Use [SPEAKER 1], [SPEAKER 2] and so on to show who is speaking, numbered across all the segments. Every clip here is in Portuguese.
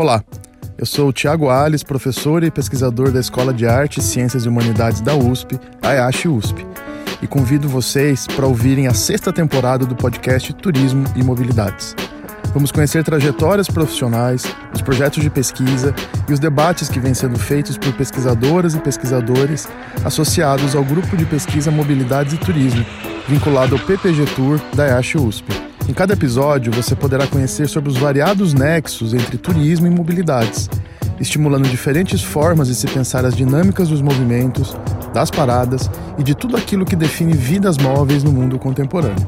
[SPEAKER 1] Olá, eu sou o Tiago Alves, professor e pesquisador da Escola de Artes, Ciências e Humanidades da USP, a EASH USP, e convido vocês para ouvirem a sexta temporada do podcast Turismo e Mobilidades. Vamos conhecer trajetórias profissionais, os projetos de pesquisa e os debates que vêm sendo feitos por pesquisadoras e pesquisadores associados ao grupo de pesquisa Mobilidades e Turismo, vinculado ao PPG Tour da EASH USP. Em cada episódio, você poderá conhecer sobre os variados nexos entre turismo e mobilidades, estimulando diferentes formas de se pensar as dinâmicas dos movimentos, das paradas e de tudo aquilo que define vidas móveis no mundo contemporâneo.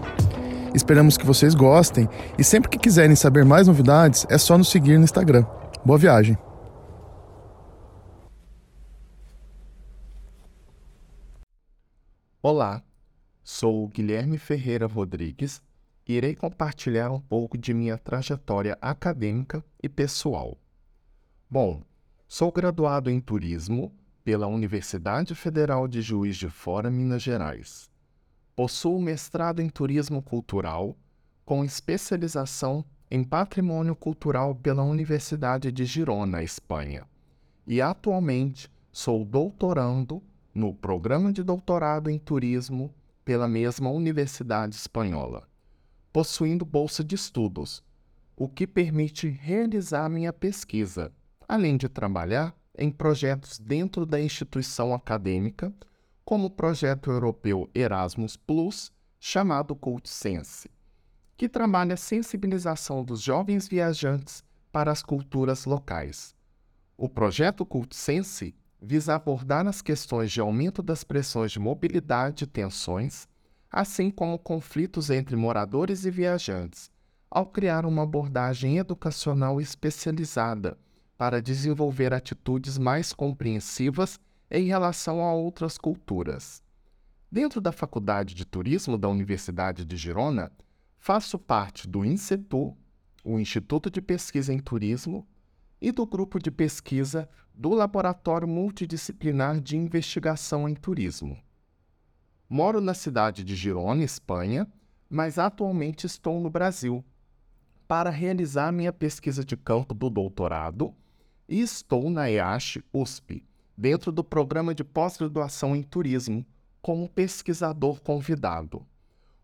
[SPEAKER 1] Esperamos que vocês gostem e sempre que quiserem saber mais novidades, é só nos seguir no Instagram. Boa viagem!
[SPEAKER 2] Olá, sou Guilherme Ferreira Rodrigues irei compartilhar um pouco de minha trajetória acadêmica e pessoal. Bom, sou graduado em turismo pela Universidade Federal de Juiz de Fora, Minas Gerais. Possuo mestrado em turismo cultural com especialização em patrimônio cultural pela Universidade de Girona, Espanha. E atualmente sou doutorando no programa de doutorado em turismo pela mesma Universidade Espanhola possuindo bolsa de estudos, o que permite realizar minha pesquisa, além de trabalhar em projetos dentro da instituição acadêmica, como o projeto europeu Erasmus Plus, chamado CultSense, que trabalha a sensibilização dos jovens viajantes para as culturas locais. O projeto CultSense visa abordar as questões de aumento das pressões de mobilidade e tensões assim como conflitos entre moradores e viajantes, ao criar uma abordagem educacional especializada para desenvolver atitudes mais compreensivas em relação a outras culturas. Dentro da Faculdade de Turismo da Universidade de Girona, faço parte do INSETU, o Instituto de Pesquisa em Turismo, e do grupo de pesquisa do Laboratório Multidisciplinar de Investigação em Turismo. Moro na cidade de Girona, Espanha, mas atualmente estou no Brasil para realizar minha pesquisa de campo do doutorado e estou na EASH USP, dentro do programa de pós-graduação em turismo, como pesquisador convidado,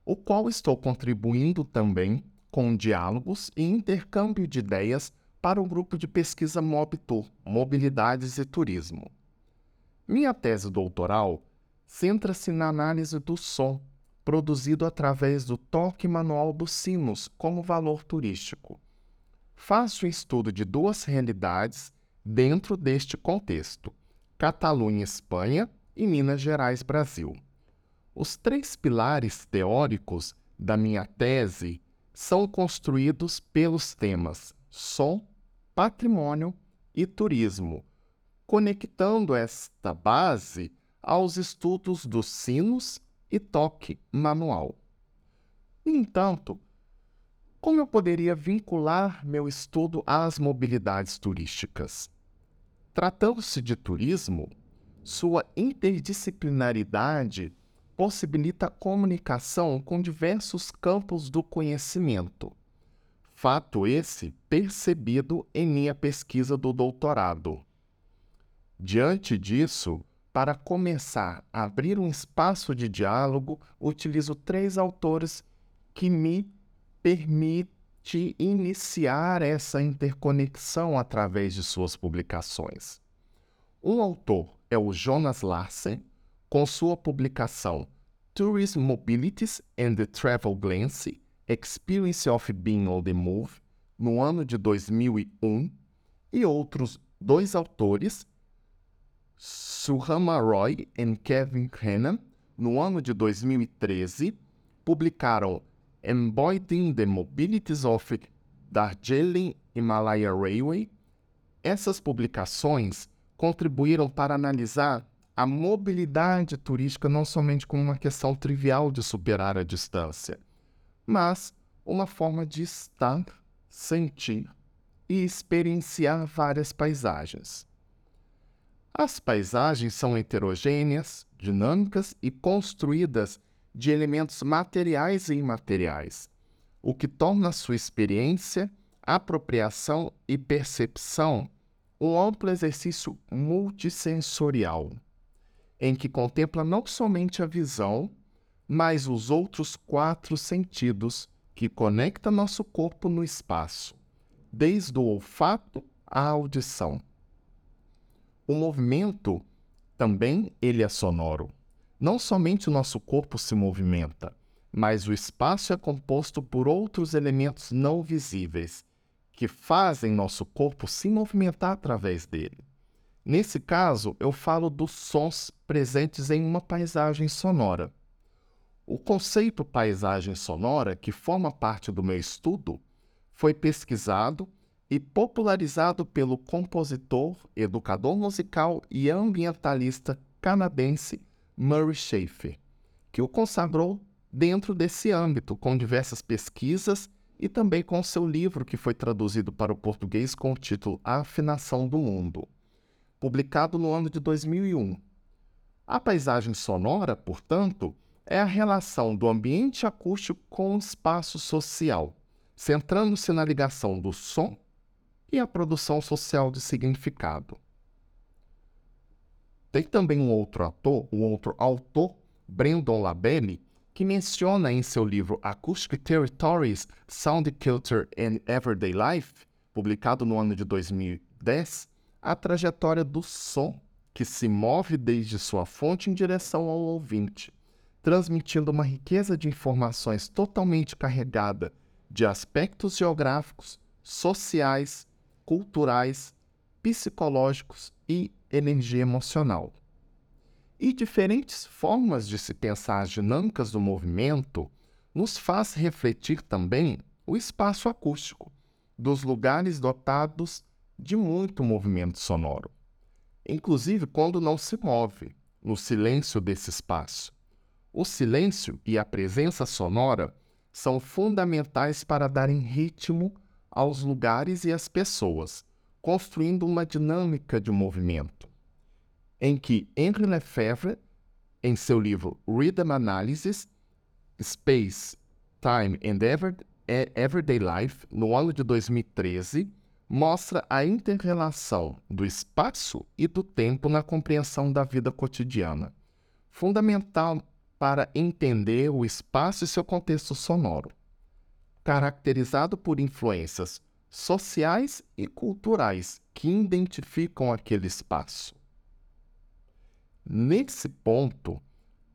[SPEAKER 2] o qual estou contribuindo também com diálogos e intercâmbio de ideias para o grupo de pesquisa MobTour, Mobilidades e Turismo. Minha tese doutoral centra-se na análise do som, produzido através do toque manual dos sinos como valor turístico. Faço o estudo de duas realidades dentro deste contexto: Catalunha, Espanha e Minas Gerais, Brasil. Os três pilares teóricos da minha tese são construídos pelos temas som, patrimônio e turismo, conectando esta base aos estudos dos sinos e toque manual. No entanto, como eu poderia vincular meu estudo às mobilidades turísticas? Tratando-se de turismo, sua interdisciplinaridade possibilita a comunicação com diversos campos do conhecimento. Fato esse percebido em minha pesquisa do doutorado. Diante disso, para começar a abrir um espaço de diálogo, utilizo três autores que me permite iniciar essa interconexão através de suas publicações. Um autor é o Jonas Larsen, com sua publicação Tourism Mobilities and the Travel Glance Experience of Being on the Move, no ano de 2001, e outros dois autores, Suhama Roy e Kevin Hannan, no ano de 2013, publicaram Embodying the Mobilities of Darjeeling Himalaya Railway. Essas publicações contribuíram para analisar a mobilidade turística não somente como uma questão trivial de superar a distância, mas uma forma de estar, sentir e experienciar várias paisagens. As paisagens são heterogêneas, dinâmicas e construídas de elementos materiais e imateriais, o que torna sua experiência apropriação e percepção um amplo exercício multissensorial, em que contempla não somente a visão, mas os outros quatro sentidos que conectam nosso corpo no espaço, desde o olfato à audição. O movimento também ele é sonoro. Não somente o nosso corpo se movimenta, mas o espaço é composto por outros elementos não visíveis que fazem nosso corpo se movimentar através dele. Nesse caso, eu falo dos sons presentes em uma paisagem sonora. O conceito paisagem sonora, que forma parte do meu estudo, foi pesquisado e popularizado pelo compositor, educador musical e ambientalista canadense Murray Schafer, que o consagrou dentro desse âmbito, com diversas pesquisas e também com seu livro que foi traduzido para o português com o título A Afinação do Mundo, publicado no ano de 2001. A paisagem sonora, portanto, é a relação do ambiente acústico com o espaço social, centrando-se na ligação do som e a produção social de significado. Tem também um outro ator, um outro autor, Brandon Labelle, que menciona em seu livro Acoustic Territories, Sound Culture and Everyday Life, publicado no ano de 2010, a trajetória do som que se move desde sua fonte em direção ao ouvinte, transmitindo uma riqueza de informações totalmente carregada de aspectos geográficos, sociais, culturais, psicológicos e energia emocional. E diferentes formas de se pensar as dinâmicas do movimento nos faz refletir também o espaço acústico dos lugares dotados de muito movimento sonoro, inclusive quando não se move, no silêncio desse espaço. O silêncio e a presença sonora são fundamentais para darem ritmo aos lugares e às pessoas, construindo uma dinâmica de movimento, em que Henri Lefebvre, em seu livro Rhythm Analysis, Space, Time and Everyday Life, no ano de 2013, mostra a interrelação do espaço e do tempo na compreensão da vida cotidiana, fundamental para entender o espaço e seu contexto sonoro, caracterizado por influências sociais e culturais que identificam aquele espaço. Nesse ponto,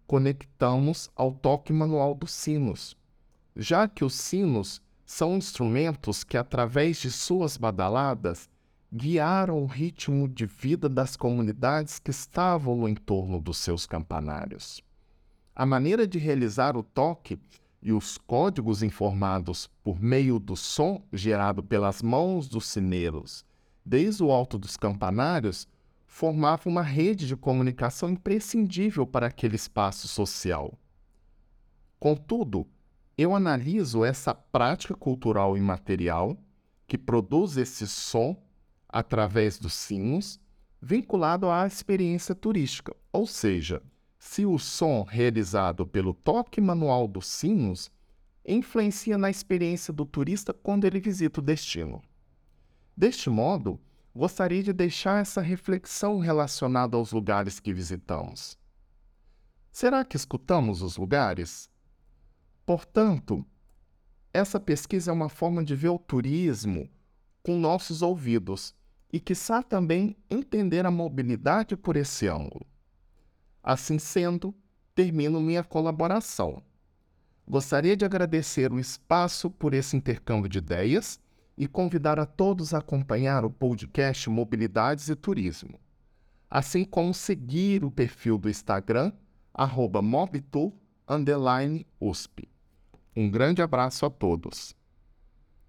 [SPEAKER 2] conectamos ao toque manual dos sinos, já que os sinos são instrumentos que, através de suas badaladas, guiaram o ritmo de vida das comunidades que estavam no entorno dos seus campanários. A maneira de realizar o toque e os códigos informados por meio do som gerado pelas mãos dos sineiros, desde o alto dos campanários, formavam uma rede de comunicação imprescindível para aquele espaço social. Contudo, eu analiso essa prática cultural imaterial que produz esse som através dos sinos, vinculado à experiência turística, ou seja, se o som realizado pelo toque manual dos sinos influencia na experiência do turista quando ele visita o destino. Deste modo, gostaria de deixar essa reflexão relacionada aos lugares que visitamos. Será que escutamos os lugares? Portanto, essa pesquisa é uma forma de ver o turismo com nossos ouvidos e, quiçá, também entender a mobilidade por esse ângulo. Assim sendo, termino minha colaboração. Gostaria de agradecer o espaço por esse intercâmbio de ideias e convidar a todos a acompanhar o podcast Mobilidades e Turismo, assim como seguir o perfil do Instagram, arroba Um grande abraço a todos.